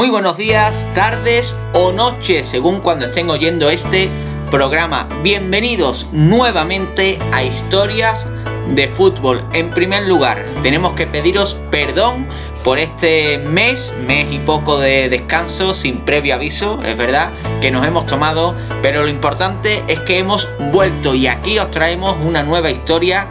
Muy buenos días, tardes o noches, según cuando estén oyendo este programa. Bienvenidos nuevamente a Historias de Fútbol. En primer lugar, tenemos que pediros perdón por este mes, mes y poco de descanso sin previo aviso, es verdad que nos hemos tomado, pero lo importante es que hemos vuelto y aquí os traemos una nueva historia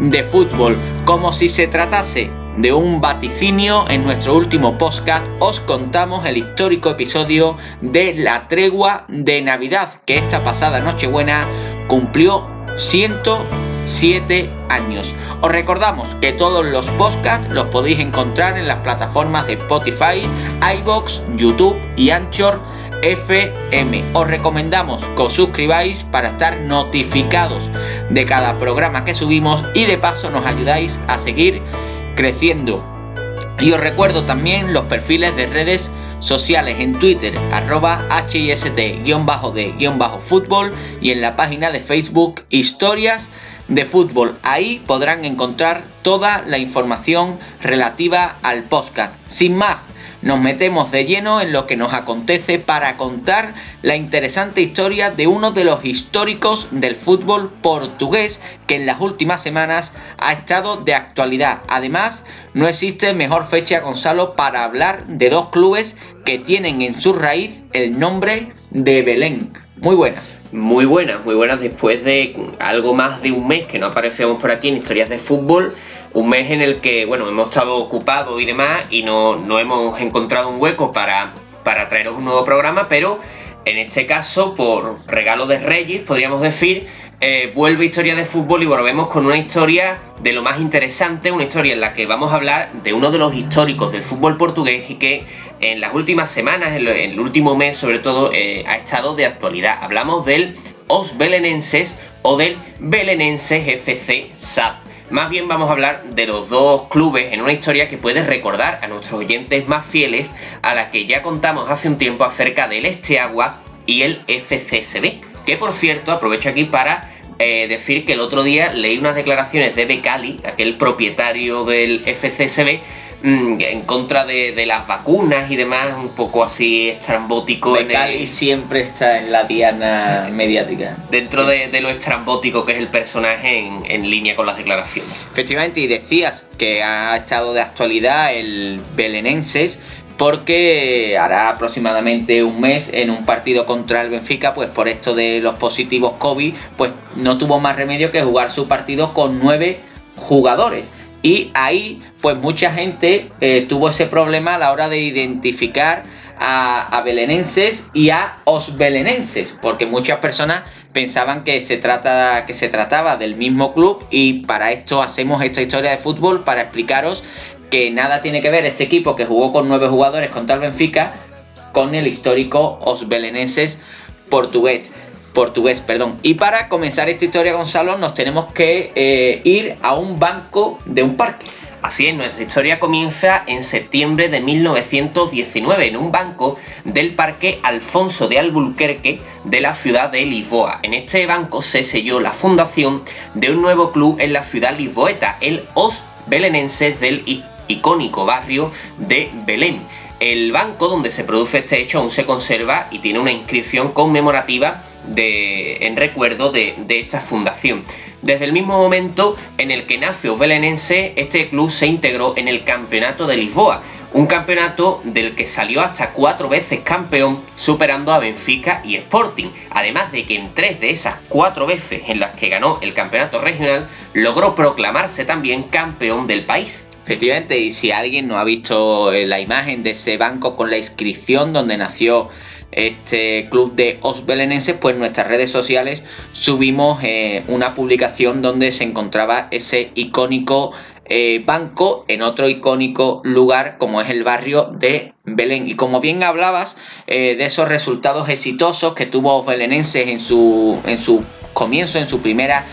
de fútbol, como si se tratase de un vaticinio, en nuestro último podcast os contamos el histórico episodio de la tregua de Navidad, que esta pasada Nochebuena cumplió 107 años. Os recordamos que todos los podcasts los podéis encontrar en las plataformas de Spotify, iBox, YouTube y Anchor FM. Os recomendamos que os suscribáis para estar notificados de cada programa que subimos y de paso nos ayudáis a seguir creciendo. Y os recuerdo también los perfiles de redes sociales en Twitter, arroba HIST-de-fútbol y en la página de Facebook Historias de Fútbol. Ahí podrán encontrar toda la información relativa al podcast. Sin más, nos metemos de lleno en lo que nos acontece para contar la interesante historia de uno de los históricos del fútbol portugués que en las últimas semanas ha estado de actualidad. Además, no existe mejor fecha, Gonzalo, para hablar de dos clubes que tienen en su raíz el nombre de Belén. Muy buenas. Muy buenas, muy buenas después de algo más de un mes que no aparecemos por aquí en historias de fútbol un mes en el que, bueno, hemos estado ocupados y demás y no, hemos encontrado un hueco para, para traeros un nuevo programa, pero en este caso, por regalo de Reyes, podríamos decir, eh, vuelve Historia de Fútbol y volvemos con una historia de lo más interesante, una historia en la que vamos a hablar de uno de los históricos del fútbol portugués y que en las últimas semanas, en, el último mes sobre todo, eh, ha estado de actualidad. Hablamos del Os Belenenses o del Belenenses FC SAP. Más bien vamos a hablar de los dos clubes en una historia que puede recordar a nuestros oyentes más fieles a la que ya contamos hace un tiempo acerca del Este Agua y el FCSB. Que por cierto, aprovecho aquí para eh, decir que el otro día leí unas declaraciones de Becali, aquel propietario del FCSB, en contra de, las vacunas y demás, un poco así estrambótico. y siempre está en la diana mediática. Dentro de, lo estrambótico que es el personaje en, línea con las declaraciones. Efectivamente, y decías que ha estado de actualidad el Belenenses porque hará aproximadamente un mes en un partido contra el Benfica, pues por esto de los positivos COVID, pues no tuvo más remedio que jugar su partido con nueve jugadores. Y ahí, pues mucha gente eh, tuvo ese problema a la hora de identificar a, belenenses y a osbelenenses, porque muchas personas pensaban que se, trata, que se trataba del mismo club. Y para esto hacemos esta historia de fútbol para explicaros que nada tiene que ver ese equipo que jugó con nueve jugadores contra el Benfica con el histórico osbelenenses portugués portugués, perdón. Y para comenzar esta historia, Gonzalo, nos tenemos que eh, ir a un banco de un parque. Así es, nuestra historia comienza en septiembre de 1919 en un banco del Parque Alfonso de Albuquerque de la ciudad de Lisboa. En este banco se selló la fundación de un nuevo club en la ciudad lisboeta, el Os Belenenses del icónico barrio de Belén. El banco donde se produce este hecho aún se conserva y tiene una inscripción conmemorativa de, en recuerdo de, esta fundación. Desde el mismo momento en el que nació Belenense, este club se integró en el Campeonato de Lisboa, un campeonato del que salió hasta cuatro veces campeón, superando a Benfica y Sporting, además de que en tres de esas cuatro veces en las que ganó el campeonato regional, logró proclamarse también campeón del país. Efectivamente, y si alguien no ha visto la imagen de ese banco con la inscripción donde nació este club de os belenenses, pues en nuestras redes sociales subimos eh, una publicación donde se encontraba ese icónico eh, banco en otro icónico lugar como es el barrio de Belén. Y como bien hablabas eh, de esos resultados exitosos que tuvo os belenenses en su, en su comienzo, en su primera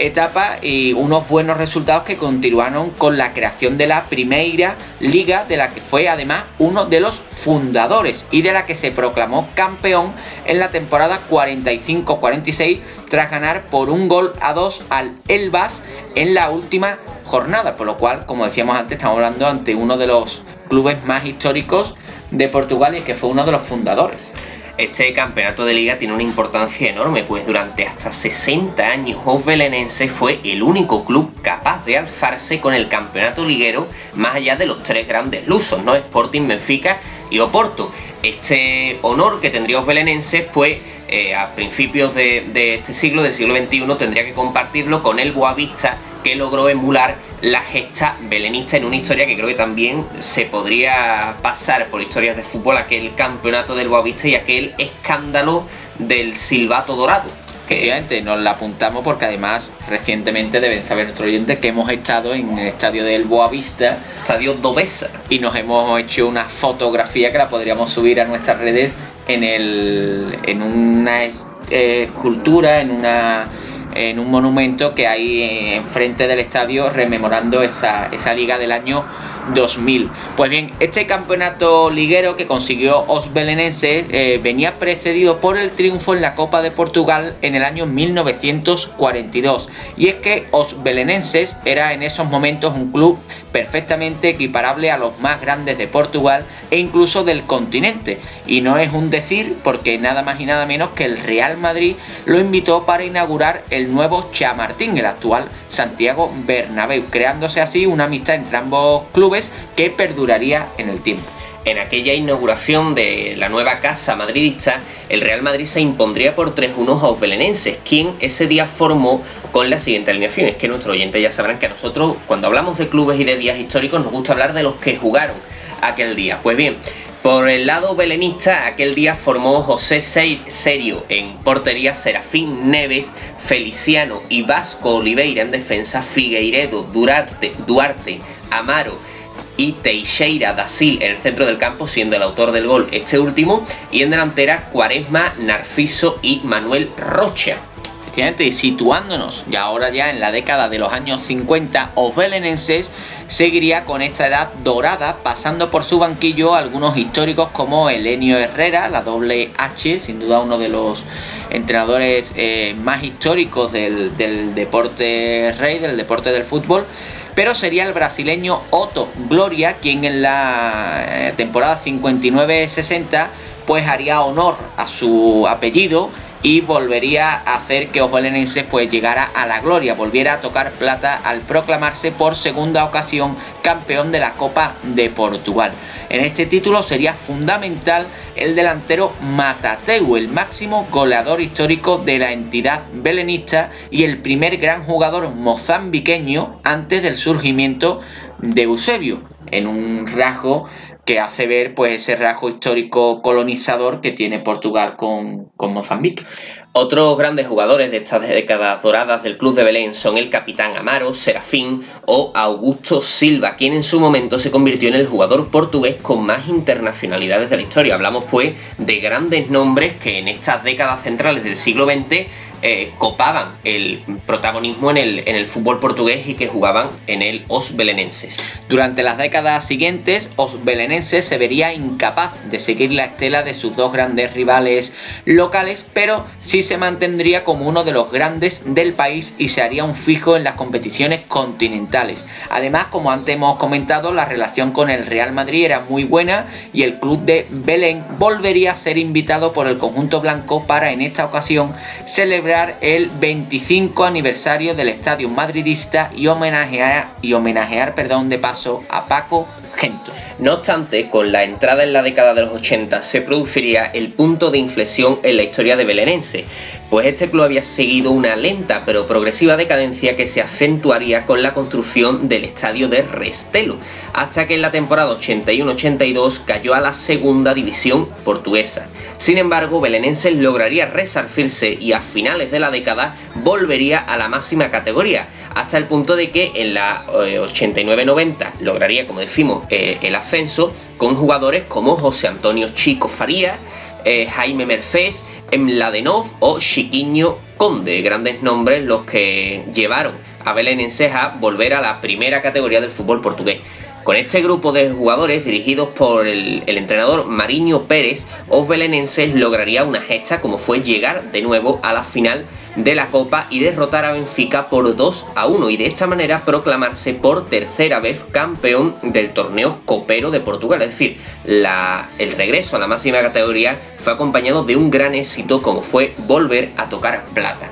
etapa y unos buenos resultados que continuaron con la creación de la Primeira Liga, de la que fue además uno de los fundadores y de la que se proclamó campeón en la temporada 45-46 tras ganar por un gol a dos al Elbas en la última jornada, por lo cual, como decíamos antes, estamos hablando ante uno de los clubes más históricos de Portugal y que fue uno de los fundadores. Este campeonato de liga tiene una importancia enorme, pues durante hasta 60 años Os Belenense fue el único club capaz de alzarse con el campeonato liguero más allá de los tres grandes lusos, ¿no? Sporting, Benfica y Oporto. Este honor que tendría Os Belenenses, pues eh, a principios de, de, este siglo, del siglo XXI, tendría que compartirlo con el Boavista, que logró emular la gesta belenista en una historia que creo que también se podría pasar por historias de fútbol, aquel campeonato del Boavista y aquel escándalo del silbato dorado. Efectivamente, nos la apuntamos porque además recientemente deben saber nuestros oyentes que hemos estado en el estadio del Boavista, estadio Dobesa, y nos hemos hecho una fotografía que la podríamos subir a nuestras redes en, el, en una eh, escultura, en una en un monumento que hay enfrente del estadio rememorando esa, esa liga del año 2000. Pues bien, este campeonato liguero que consiguió Os Belenenses eh, venía precedido por el triunfo en la Copa de Portugal en el año 1942. Y es que Os Belenenses era en esos momentos un club perfectamente equiparable a los más grandes de Portugal e incluso del continente. Y no es un decir porque nada más y nada menos que el Real Madrid lo invitó para inaugurar el nuevo Chamartín, el actual Santiago Bernabéu, creándose así una amistad entre ambos clubes que perduraría en el tiempo. En aquella inauguración de la nueva casa madridista, el Real Madrid se impondría por 3-1 a los belenenses, quien ese día formó con la siguiente alineación. Es que nuestros oyentes ya sabrán que a nosotros, cuando hablamos de clubes y de días históricos, nos gusta hablar de los que jugaron aquel día. Pues bien, por el lado belenista, aquel día formó José Serio en portería, Serafín Neves, Feliciano y Vasco Oliveira en defensa, Figueiredo, Duarte, Duarte Amaro y Teixeira da Sil en el centro del campo, siendo el autor del gol este último, y en delantera Cuaresma, Narciso y Manuel Rocha. Y situándonos ya ahora ya en la década de los años 50, Os Belenenses seguiría con esta edad dorada, pasando por su banquillo algunos históricos como Elenio Herrera, la doble H, sin duda uno de los entrenadores eh, más históricos del deporte rey, del deporte del fútbol pero sería el brasileño Otto Gloria quien en la eh, temporada 59-60 pues haría honor a su apellido y volvería a hacer que Ojolenense pues llegara a la gloria, volviera a tocar plata al proclamarse por segunda ocasión campeón de la Copa de Portugal. En este título sería fundamental el delantero Matateu, el máximo goleador histórico de la entidad belenista y el primer gran jugador mozambiqueño antes del surgimiento de Eusebio, en un rasgo que hace ver pues ese rasgo histórico colonizador que tiene Portugal con, con Mozambique. Otros grandes jugadores de estas décadas doradas del Club de Belén son el capitán Amaro, Serafín o Augusto Silva, quien en su momento se convirtió en el jugador portugués con más internacionalidades de la historia. Hablamos pues de grandes nombres que en estas décadas centrales del siglo XX eh, copaban el protagonismo en el, en el fútbol portugués y que jugaban en el Os Belenenses. Durante las décadas siguientes, Os Belenenses se vería incapaz de seguir la estela de sus dos grandes rivales locales, pero sí se mantendría como uno de los grandes del país y se haría un fijo en las competiciones continentales. Además, como antes hemos comentado, la relación con el Real Madrid era muy buena y el club de Belén volvería a ser invitado por el conjunto blanco para en esta ocasión celebrar el 25 aniversario del estadio madridista y homenajear, y homenajear perdón, de paso a Paco No obstante, con la entrada en la década de los 80 se produciría el punto de inflexión en la historia de Belenense, pues este club había seguido una lenta pero progresiva decadencia que se acentuaría con la construcción del estadio de Restelo, hasta que en la temporada 81-82 cayó a la segunda división portuguesa. Sin embargo, Belenenses lograría resarcirse y a finales de la década volvería a la máxima categoría, hasta el punto de que en la 89-90 eh, lograría, como decimos, eh, el ascenso con jugadores como José Antonio Chico Faría, eh, Jaime Mercés, Mladenov o Chiquiño Conde, grandes nombres los que llevaron a Belenenses a volver a la primera categoría del fútbol portugués. Con este grupo de jugadores dirigidos por el, entrenador Mariño Pérez, Os Belenenses lograría una gesta como fue llegar de nuevo a la final de la Copa y derrotar a Benfica por 2 a 1 y de esta manera proclamarse por tercera vez campeón del torneo copero de Portugal. Es decir, el regreso a la máxima categoría fue acompañado de un gran éxito como fue volver a tocar plata.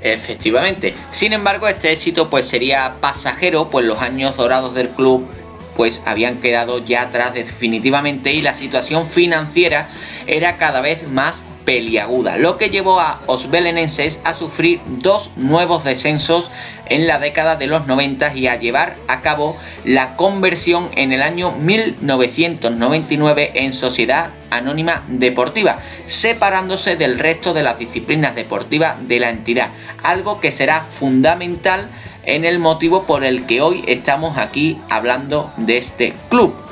Efectivamente. Sin embargo, este éxito pues sería pasajero, pues los años dorados del club pues habían quedado ya atrás definitivamente y la situación financiera era cada vez más peliaguda, lo que llevó a os belenenses a sufrir dos nuevos descensos en la década de los 90 y a llevar a cabo la conversión en el año 1999 en Sociedad Anónima Deportiva, separándose del resto de las disciplinas deportivas de la entidad, algo que será fundamental en el motivo por el que hoy estamos aquí hablando de este club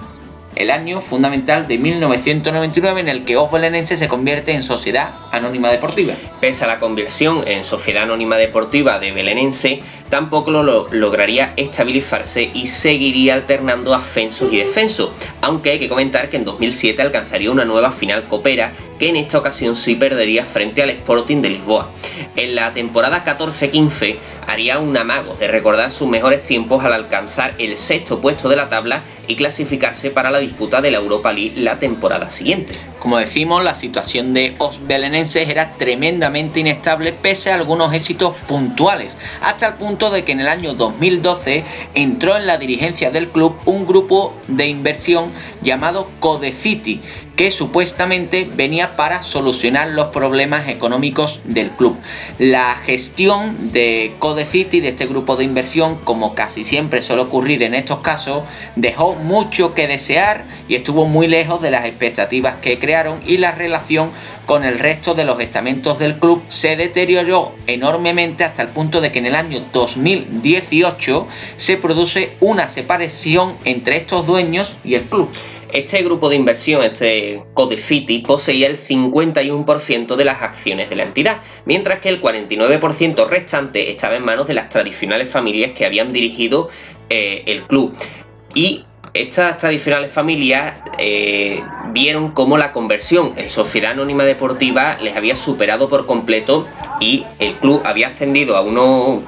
el año fundamental de 1999 en el que Os Belenense se convierte en Sociedad Anónima Deportiva. Pese a la conversión en Sociedad Anónima Deportiva de Belenense, tampoco lo lograría estabilizarse y seguiría alternando ascensos y descensos, aunque hay que comentar que en 2007 alcanzaría una nueva final copera que en esta ocasión sí perdería frente al Sporting de Lisboa. En la temporada 14-15 haría un amago de recordar sus mejores tiempos al alcanzar el sexto puesto de la tabla y clasificarse para la disputa de la Europa League la temporada siguiente. Como decimos, la situación de Os Belenenses era tremendamente inestable pese a algunos éxitos puntuales, hasta el punto de que en el año 2012 entró en la dirigencia del club un grupo de inversión llamado Codecity, que supuestamente venía para solucionar los problemas económicos del club. La gestión de Codecity, de este grupo de inversión, como casi siempre suele ocurrir en estos casos, dejó mucho que desear y estuvo muy lejos de las expectativas que crearon y la relación con el resto de los estamentos del club se deterioró enormemente hasta el punto de que en el año 2018 se produce una separación entre estos dueños y el club. Este grupo de inversión, este Codefiti, poseía el 51% de las acciones de la entidad, mientras que el 49% restante estaba en manos de las tradicionales familias que habían dirigido eh, el club. Y estas tradicionales familias eh, vieron cómo la conversión en sociedad anónima deportiva les había superado por completo y el club había ascendido a unos,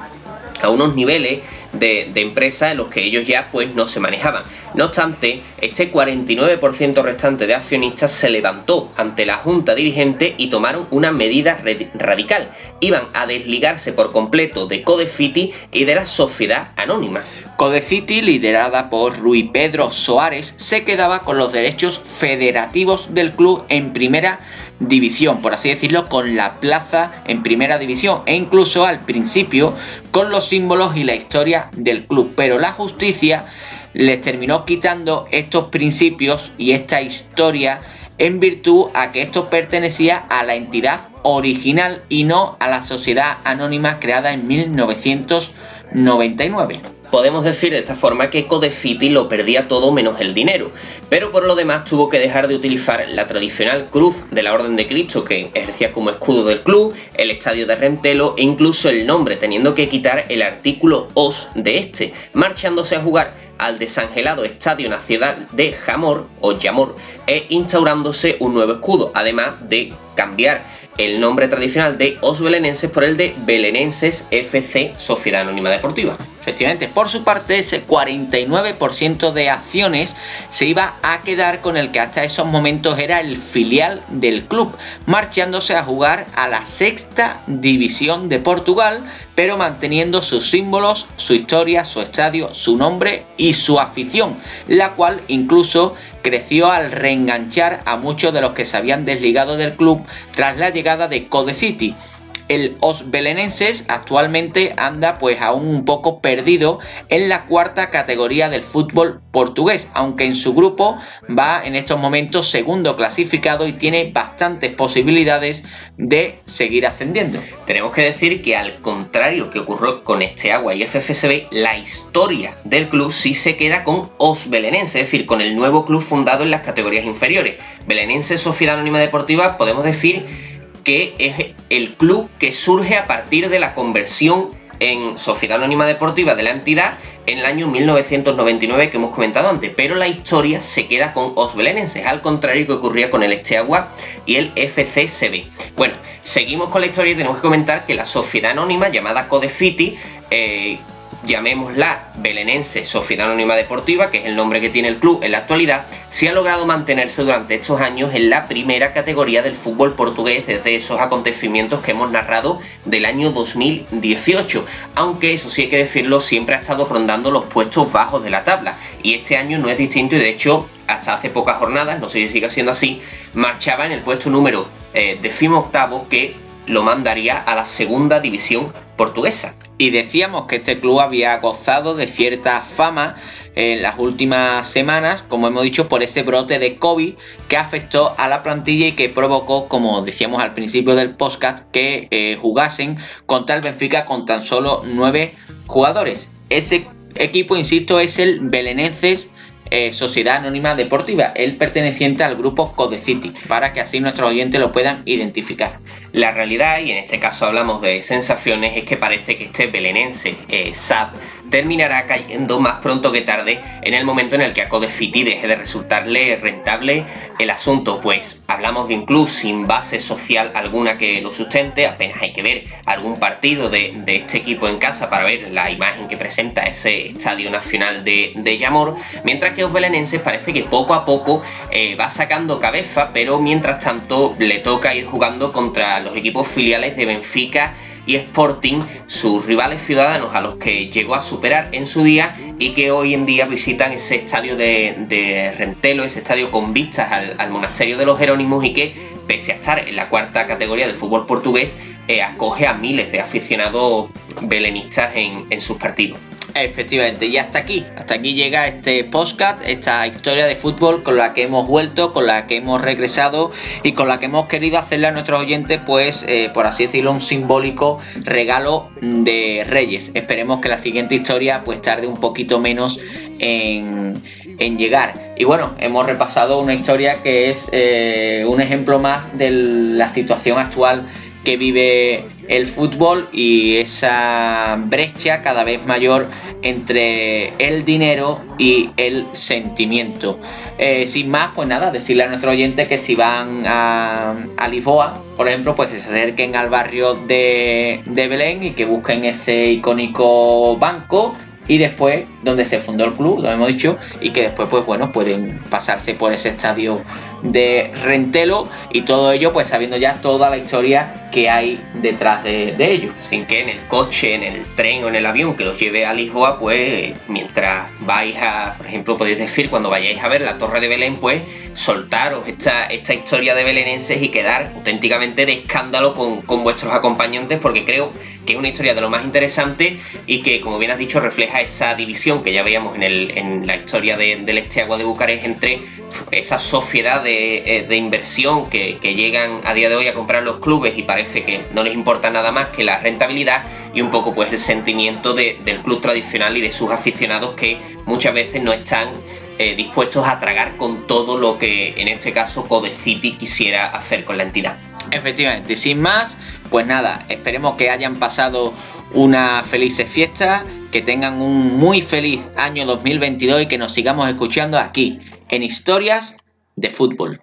a unos niveles de, empresa en los que ellos ya pues no se manejaban. No obstante, este 49% restante de accionistas se levantó ante la junta dirigente y tomaron una medida radical. Iban a desligarse por completo de Codefiti y de la sociedad anónima. Codecity, liderada por Rui Pedro Soares, se quedaba con los derechos federativos del club en primera división, por así decirlo, con la plaza en primera división e incluso al principio con los símbolos y la historia del club. Pero la justicia les terminó quitando estos principios y esta historia en virtud a que esto pertenecía a la entidad original y no a la sociedad anónima creada en 1999. Podemos decir de esta forma que Codefiti lo perdía todo menos el dinero, pero por lo demás tuvo que dejar de utilizar la tradicional cruz de la Orden de Cristo que ejercía como escudo del club, el estadio de Rentelo e incluso el nombre, teniendo que quitar el artículo OS de este, marchándose a jugar al desangelado Estadio Nacional de Jamor o Yamor e instaurándose un nuevo escudo, además de cambiar el nombre tradicional de Os Belenenses por el de Belenenses FC Sociedad Anónima Deportiva. Efectivamente, por su parte, ese 49% de acciones se iba a quedar con el que hasta esos momentos era el filial del club, marchándose a jugar a la sexta división de Portugal, pero manteniendo sus símbolos, su historia, su estadio, su nombre y su afición, la cual incluso creció al reenganchar a muchos de los que se habían desligado del club tras la llegada de Code City el Os Belenenses actualmente anda pues aún un poco perdido en la cuarta categoría del fútbol portugués, aunque en su grupo va en estos momentos segundo clasificado y tiene bastantes posibilidades de seguir ascendiendo. Tenemos que decir que al contrario que ocurrió con este agua y FFSB, la historia del club sí se queda con Os Belenenses, es decir, con el nuevo club fundado en las categorías inferiores. Belenense Sociedad Anónima Deportiva, podemos decir que es el club que surge a partir de la conversión en sociedad anónima deportiva de la entidad en el año 1999 que hemos comentado antes, pero la historia se queda con os belenenses, al contrario que ocurría con el Esteagua y el FCCB. Bueno, seguimos con la historia y tenemos que comentar que la sociedad anónima llamada Codefiti eh, llamémosla Belenense Sociedad Anónima Deportiva, que es el nombre que tiene el club en la actualidad, se ha logrado mantenerse durante estos años en la primera categoría del fútbol portugués desde esos acontecimientos que hemos narrado del año 2018. Aunque eso sí hay que decirlo, siempre ha estado rondando los puestos bajos de la tabla. Y este año no es distinto y de hecho hasta hace pocas jornadas, no sé si sigue siendo así, marchaba en el puesto número eh, octavo que lo mandaría a la segunda división portuguesa. Y decíamos que este club había gozado de cierta fama en las últimas semanas, como hemos dicho, por ese brote de COVID que afectó a la plantilla y que provocó, como decíamos al principio del podcast, que eh, jugasen contra el Benfica con tan solo nueve jugadores. Ese equipo, insisto, es el Belenenses eh, Sociedad Anónima Deportiva, el perteneciente al grupo Codecity, para que así nuestros oyentes lo puedan identificar. La realidad, y en este caso hablamos de sensaciones, es que parece que este belenense, eh, SAD, terminará cayendo más pronto que tarde en el momento en el que a Codefiti deje de resultarle rentable el asunto, pues hablamos de un club sin base social alguna que lo sustente, apenas hay que ver algún partido de, este equipo en casa para ver la imagen que presenta ese estadio nacional de, de Yamor, mientras que los belenenses parece que poco a poco eh, va sacando cabeza, pero mientras tanto le toca ir jugando contra los equipos filiales de Benfica y Sporting, sus rivales ciudadanos a los que llegó a superar en su día y que hoy en día visitan ese estadio de, Rentelo, ese estadio con vistas al, monasterio de los Jerónimos y que, pese a estar en la cuarta categoría del fútbol portugués, eh, acoge a miles de aficionados belenistas en sus partidos. Efectivamente, y hasta aquí, hasta aquí llega este podcast, esta historia de fútbol con la que hemos vuelto, con la que hemos regresado y con la que hemos querido hacerle a nuestros oyentes, pues, eh, por así decirlo, un simbólico regalo de Reyes. Esperemos que la siguiente historia, pues, tarde un poquito menos en, llegar. Y bueno, hemos repasado una historia que es eh, un ejemplo más de la situación actual que vive el fútbol y esa brecha cada vez mayor entre el dinero y el sentimiento. Eh, sin más, pues nada, decirle a nuestro oyente que si van a, Lisboa, por ejemplo, pues que se acerquen al barrio de, de Belén y que busquen ese icónico banco y después donde se fundó el club, lo hemos dicho, y que después pues bueno pueden pasarse por ese estadio de Rentelo y todo ello pues sabiendo ya toda la historia que hay detrás de, de ello. Sin que en el coche, en el tren o en el avión que los lleve a Lisboa pues mientras vais a, por ejemplo podéis decir cuando vayáis a ver la Torre de Belén pues soltaros esta, esta historia de belenenses y quedar auténticamente de escándalo con, con vuestros acompañantes porque creo que es una historia de lo más interesante y que como bien has dicho refleja esa división que ya veíamos en, el, en la historia de, del Esteagua de Bucarest entre esa sociedad de, eh, inversión que, llegan a día de hoy a comprar los clubes y parece que no les importa nada más que la rentabilidad y un poco pues el sentimiento del club tradicional y de sus aficionados que muchas veces no están eh, dispuestos a tragar con todo lo que en este caso Codecity quisiera hacer con la entidad. Efectivamente, sin más, pues nada, esperemos que hayan pasado una feliz fiesta, que tengan un muy feliz año 2022 y que nos sigamos escuchando aquí en Historias de Fútbol.